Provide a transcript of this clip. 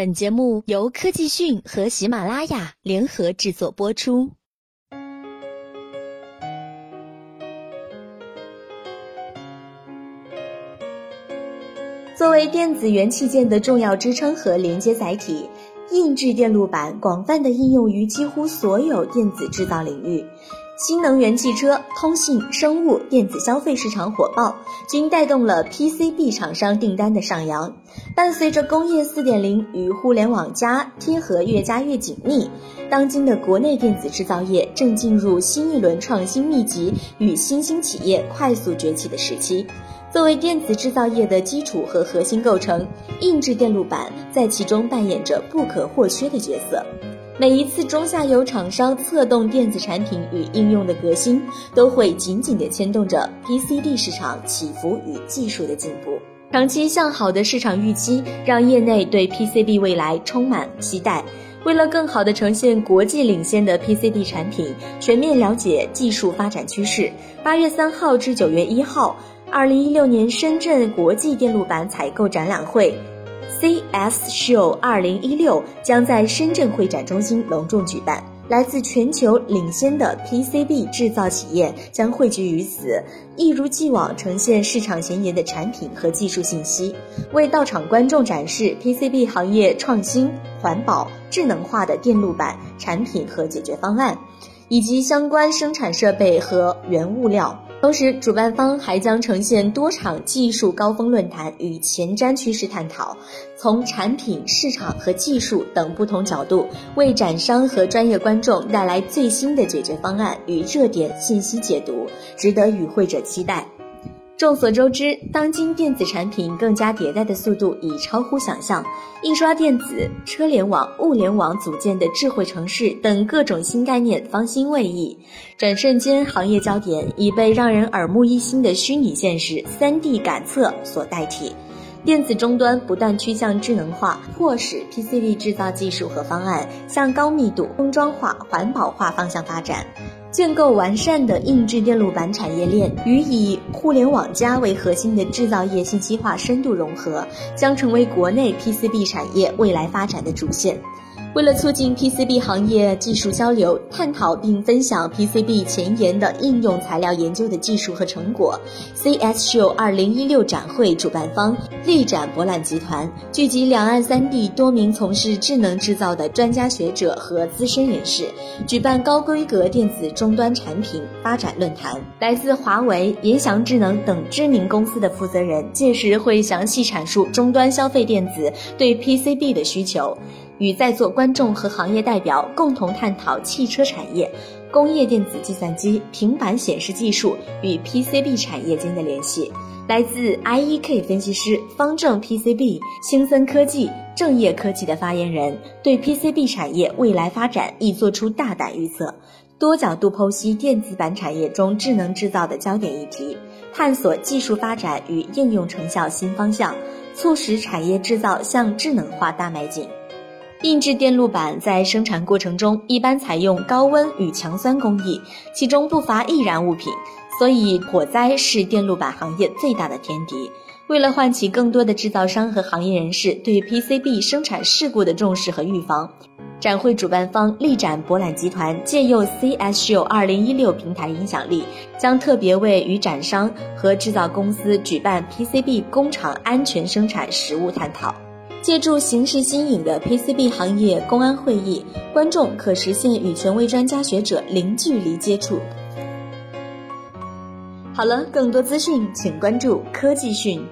本节目由科技讯和喜马拉雅联合制作播出。作为电子元器件的重要支撑和连接载体，硬质电路板广泛的应用于几乎所有电子制造领域。新能源汽车、通信、生物、电子消费市场火爆，均带动了 PCB 厂商订单的上扬。伴随着工业4.0与互联网加贴合越加越紧密，当今的国内电子制造业正进入新一轮创新密集与新兴企业快速崛起的时期。作为电子制造业的基础和核心构成，硬质电路板在其中扮演着不可或缺的角色。每一次中下游厂商策动电子产品与应用的革新，都会紧紧地牵动着 PCB 市场起伏与技术的进步。长期向好的市场预期，让业内对 PCB 未来充满期待。为了更好地呈现国际领先的 PCB 产品，全面了解技术发展趋势，八月三号至九月一号，二零一六年深圳国际电路板采购展览会。CS Show 二零一六将在深圳会展中心隆重举办，来自全球领先的 PCB 制造企业将汇聚于此，一如既往呈现市场前沿的产品和技术信息，为到场观众展示 PCB 行业创新、环保、智能化的电路板产品和解决方案，以及相关生产设备和原物料。同时，主办方还将呈现多场技术高峰论坛与前瞻趋势探讨，从产品、市场和技术等不同角度，为展商和专业观众带来最新的解决方案与热点信息解读，值得与会者期待。众所周知，当今电子产品更加迭代的速度已超乎想象，印刷电子、车联网、物联网组建的智慧城市等各种新概念方兴未艾。转瞬间，行业焦点已被让人耳目一新的虚拟现实、3D 感测所代替。电子终端不断趋向智能化，迫使 PCB 制造技术和方案向高密度、封装化、环保化方向发展。建构完善的硬质电路板产业链与以互联网加为核心的制造业信息化深度融合，将成为国内 PCB 产业未来发展的主线。为了促进 PCB 行业技术交流，探讨并分享 PCB 前沿的应用材料研究的技术和成果，CS Show 2016展会主办方力展博览集团聚集两岸三地多名从事智能制造的专家学者和资深人士，举办高规格电子终端产品发展论坛。来自华为、联想智能等知名公司的负责人届时会详细阐述终端消费电子对 PCB 的需求。与在座观众和行业代表共同探讨汽车产业、工业电子计算机、平板显示技术与 PCB 产业间的联系。来自 IEK 分析师方正 PCB、兴森科技、正业科技的发言人对 PCB 产业未来发展亦做出大胆预测，多角度剖析电子板产业中智能制造的焦点议题，探索技术发展与应用成效新方向，促使产业制造向智能化大迈进。印制电路板在生产过程中一般采用高温与强酸工艺，其中不乏易燃物品，所以火灾是电路板行业最大的天敌。为了唤起更多的制造商和行业人士对 PCB 生产事故的重视和预防，展会主办方力展博览集团借用 CS Show 2016平台影响力，将特别为与展商和制造公司举办 PCB 工厂安全生产实务探讨。借助形式新颖的 PCB 行业公安会议，观众可实现与权威专家学者零距离接触。好了，更多资讯请关注科技讯。